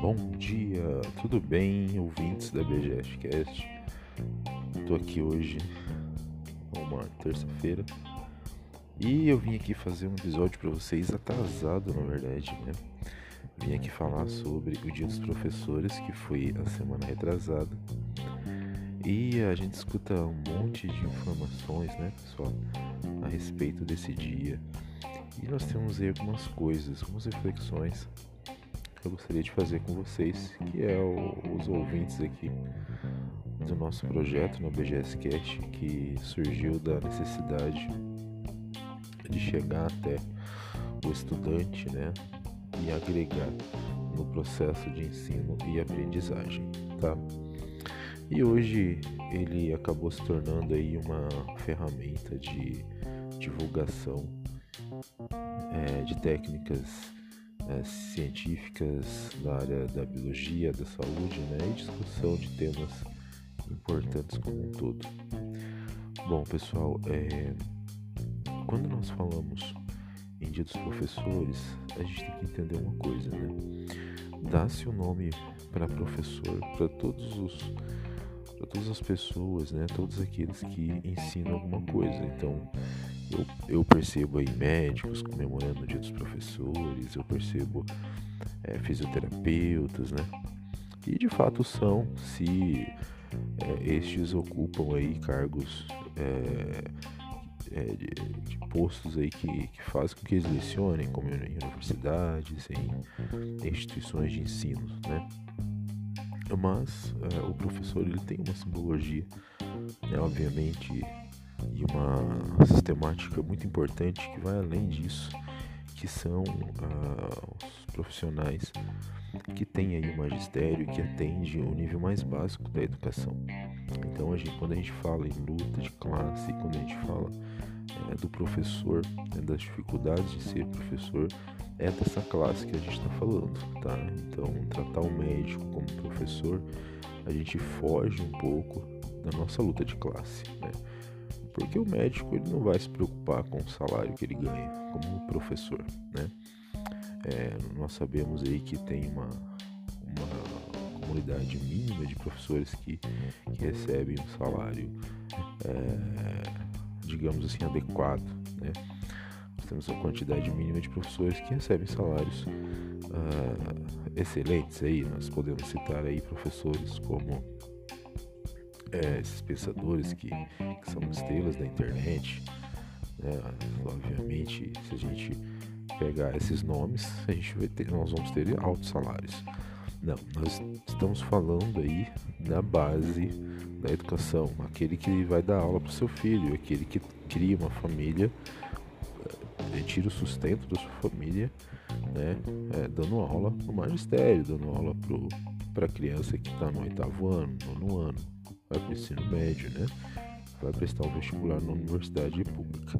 Bom dia, tudo bem, ouvintes da BGS Cast? Estou aqui hoje, uma terça-feira, e eu vim aqui fazer um episódio para vocês atrasado, na verdade, né? Vim aqui falar sobre o Dia dos Professores, que foi a semana retrasada. E a gente escuta um monte de informações, né, pessoal, a respeito desse dia. E nós temos aí algumas coisas, algumas reflexões que eu gostaria de fazer com vocês, que é o, os ouvintes aqui do nosso projeto no BGS Cast, que surgiu da necessidade de chegar até o estudante, né, e agregar no processo de ensino e aprendizagem, tá? E hoje ele acabou se tornando aí uma ferramenta de divulgação é, de técnicas é, científicas da área da biologia, da saúde, né, e discussão de temas importantes como um todo. Bom, pessoal, é, quando nós falamos em Dia dos Professores, a gente tem que entender uma coisa, né? Dá-se o um nome para professor para todos os para todas as pessoas, né? Todos aqueles que ensinam alguma coisa. Então, eu, eu percebo aí médicos comemorando o Dia dos Professores, eu percebo é, fisioterapeutas, né? E de fato são, se é, estes ocupam aí cargos é, é, de, de, postos aí que, que fazem com que eles lecionem, como em universidades, em, instituições de ensino, né? Mas é, o professor ele tem uma simbologia, né, obviamente, e uma sistemática muito importante que vai além disso, que são uh, os profissionais que têm aí o magistério que atende o nível mais básico da educação. Então, a gente, quando a gente fala em luta de classe, quando a gente fala é, do professor, né, das dificuldades de ser professor, é dessa classe que a gente está falando, tá? Então, tratar o médico como professor, a gente foge um pouco da nossa luta de classe, né? Porque o médico ele não vai se preocupar com o salário que ele ganha como professor, né? É, nós sabemos aí que tem uma, uma comunidade mínima de professores que, que recebem um salário, é, digamos assim, adequado, né? temos a quantidade mínima de professores que recebem salários uh, excelentes aí. Nós podemos citar aí professores como é, esses pensadores que, que, são estrelas da internet. Né? Obviamente, se a gente pegar esses nomes, a gente vai ter, nós vamos ter altos salários. Não, nós estamos falando aí da base da educação, aquele que vai dar aula para o seu filho, aquele que cria uma família tira o sustento da sua família, né, é, dando aula no magistério, dando aula para a criança que está no oitavo ano, nono ano, vai para o ensino médio, né, vai prestar um vestibular na universidade pública.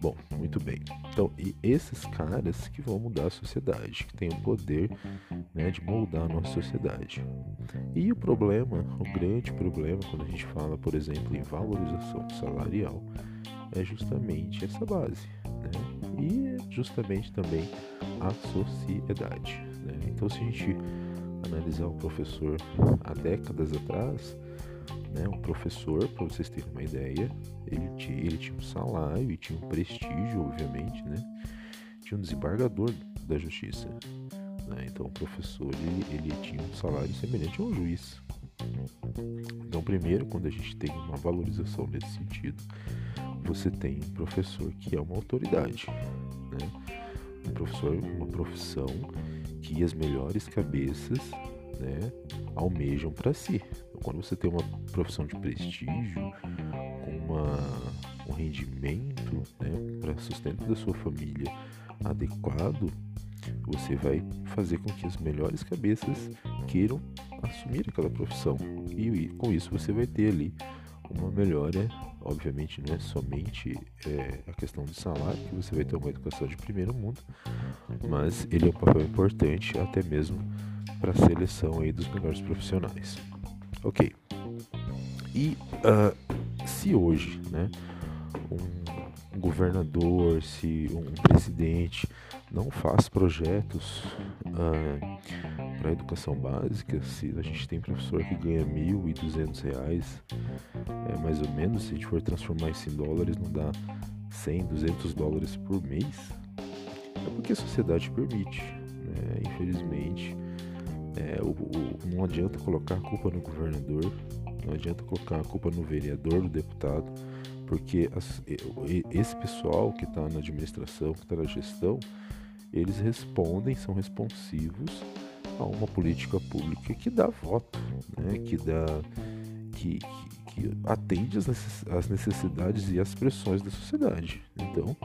Bom, muito bem. Então, e esses caras que vão mudar a sociedade, que têm o poder né, de moldar a nossa sociedade. E o problema, o grande problema, quando a gente fala, por exemplo, em valorização salarial, é justamente essa base. Né? e justamente também a sociedade. Né? Então, se a gente analisar o professor há décadas atrás, né, um professor, para vocês terem uma ideia, ele tinha, ele tinha um salário e tinha um prestígio, obviamente, né? tinha um desembargador da justiça. Né? Então, o professor ele, ele tinha um salário semelhante a um juiz. Então, primeiro, quando a gente tem uma valorização nesse sentido, você tem um professor que é uma autoridade, né? Um professor, uma profissão que as melhores cabeças, né, almejam para si. Então, quando você tem uma profissão de prestígio, com uma, um rendimento, né, para sustento da sua família adequado, você vai fazer com que as melhores cabeças queiram assumir aquela profissão. E, com isso você vai ter ali uma melhora obviamente não é somente é, a questão do salário, que você vai ter uma educação de primeiro mundo, mas ele é um papel importante até mesmo para a seleção aí dos melhores profissionais. Ok. E uh, se hoje, né, um, governador, se um presidente não faz projetos ah, para educação básica, se a gente tem professor que ganha mil e duzentos reais, é, mais ou menos, se a gente for transformar isso em dólares, não dá 100, 200 dólares por mês, é porque a sociedade permite, né? infelizmente. É, o, o, não adianta colocar a culpa no governador, não adianta colocar a culpa no vereador, no deputado, porque as, esse pessoal que está na administração, que está na gestão, eles respondem, são responsivos a uma política pública que dá voto, né? que dá que, que, que atende às necessidades e às pressões da sociedade. Então,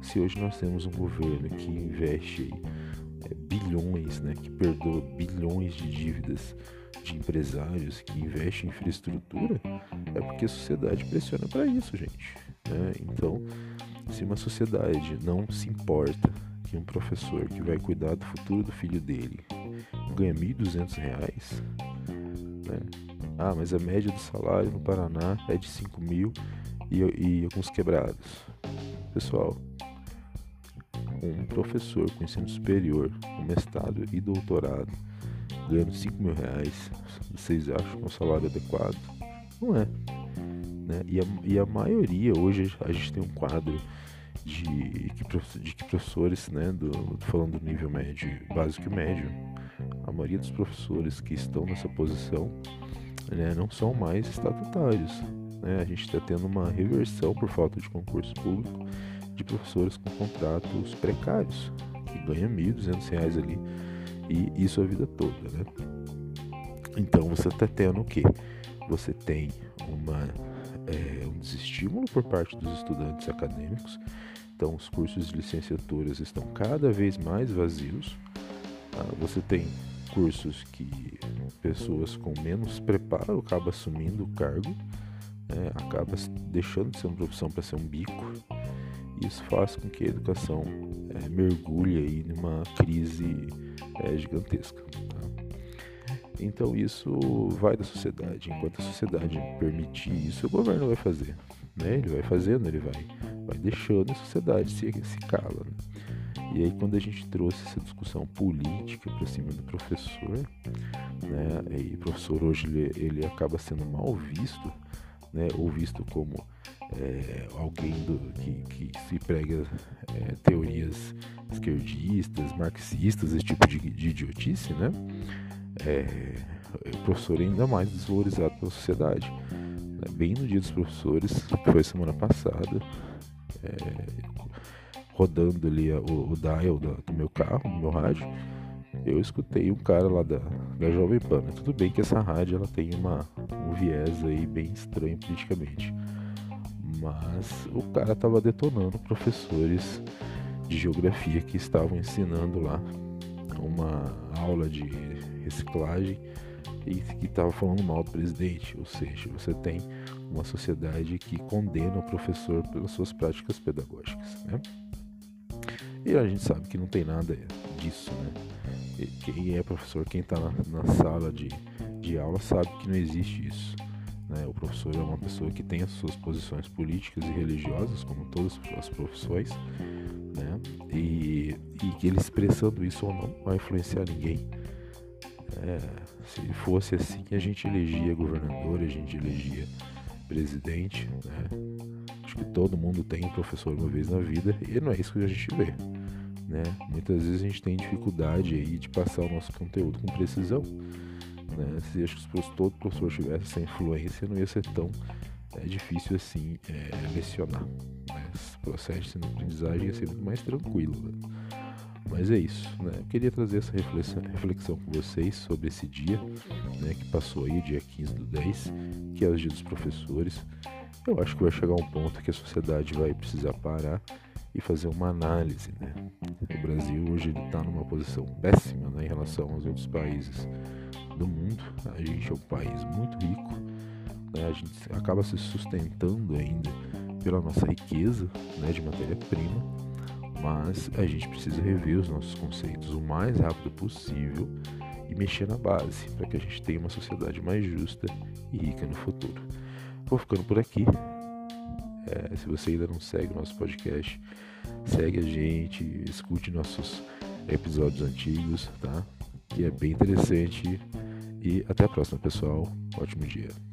se hoje nós temos um governo que investe é, bilhões, né, que perdoa bilhões de dívidas de empresários que investem em infraestrutura, é porque a sociedade pressiona para isso, gente. Né? Então, se uma sociedade não se importa que um professor que vai cuidar do futuro do filho dele ganha R$ 1.200, né? ah, mas a média do salário no Paraná é de 5 mil e, e alguns quebrados. Pessoal, um professor com ensino superior, com mestrado e doutorado, ganhando 5 mil reais, vocês acham que um salário adequado? Não é. Né? E, a, e a maioria, hoje a gente tem um quadro de que, de que professores, né, do, falando do nível médio, básico e médio, a maioria dos professores que estão nessa posição né, não são mais estatutários. Né? A gente está tendo uma reversão por falta de concurso público de professores com contratos precários, que ganham R$ 1.200 ali, e isso a vida toda. Né? Então você está tendo o quê? Você tem uma, é, um desestímulo por parte dos estudantes acadêmicos, então os cursos de licenciaturas estão cada vez mais vazios. Ah, você tem cursos que pessoas com menos preparo acabam assumindo o cargo, né, acaba deixando de ser uma profissão para ser um bico. Isso faz com que a educação é, mergulhe aí numa crise é, gigantesca. Tá? Então isso vai da sociedade. Enquanto a sociedade permitir isso, o governo vai fazer. Né? Ele vai fazendo, ele vai, vai deixando a sociedade se, se cala. Né? E aí quando a gente trouxe essa discussão política para cima do professor, né, e o professor hoje ele, ele acaba sendo mal visto, né, ou visto como é, alguém do, que, que, se prega é, teorias esquerdistas, marxistas, esse tipo de, de idiotice, né? É, o professor é ainda mais desvalorizado pela sociedade. Né? Bem no dia dos professores, que foi semana passada, rodando ali o, o dial do, meu carro, do meu rádio, eu escutei um cara lá da, da Jovem Pan. Tudo bem que essa rádio ela tem uma, um viés aí bem estranho politicamente. Mas o cara tava detonando professores de geografia que estavam ensinando lá uma aula de reciclagem e que estava falando mal do presidente. Ou seja, você tem uma sociedade que condena o professor pelas suas práticas pedagógicas. Né? E a gente sabe que não tem nada disso, né? Quem é professor, quem está na, na, sala de, de aula sabe que não existe isso. Né? O professor é uma pessoa que tem as suas posições políticas e religiosas, como todas as profissões, né? e, e que ele expressando isso ou não vai influenciar ninguém. É, se fosse assim, a gente elegia governador, a gente elegia presidente, né? Acho que todo mundo tem um professor uma vez na vida e não é isso que a gente vê. Né? Muitas vezes a gente tem dificuldade aí de passar o nosso conteúdo com precisão. Né? Se acho que se todo professor tivesse essa influência, não ia ser tão é, difícil assim é, lecionar. Né? Esse processo de aprendizagem ia ser muito mais tranquilo. Né? Mas é isso, né? Eu queria trazer essa reflexão, reflexão com vocês sobre esse dia, né, que passou aí, dia 15 do 10, que é o dia dos professores. Eu acho que vai chegar um ponto que a sociedade vai precisar parar e fazer uma análise. Né? O Brasil hoje está numa posição péssima né, em relação aos outros países do mundo. A gente é um país muito rico, né? a gente acaba se sustentando ainda pela nossa riqueza né, de matéria-prima, mas a gente precisa rever os nossos conceitos o mais rápido possível e mexer na base para que a gente tenha uma sociedade mais justa e rica no futuro. Vou ficando por aqui. É, se você ainda não segue o nosso podcast, segue a gente, escute nossos episódios antigos, tá? Que é bem interessante. E até a próxima, pessoal. Ótimo dia.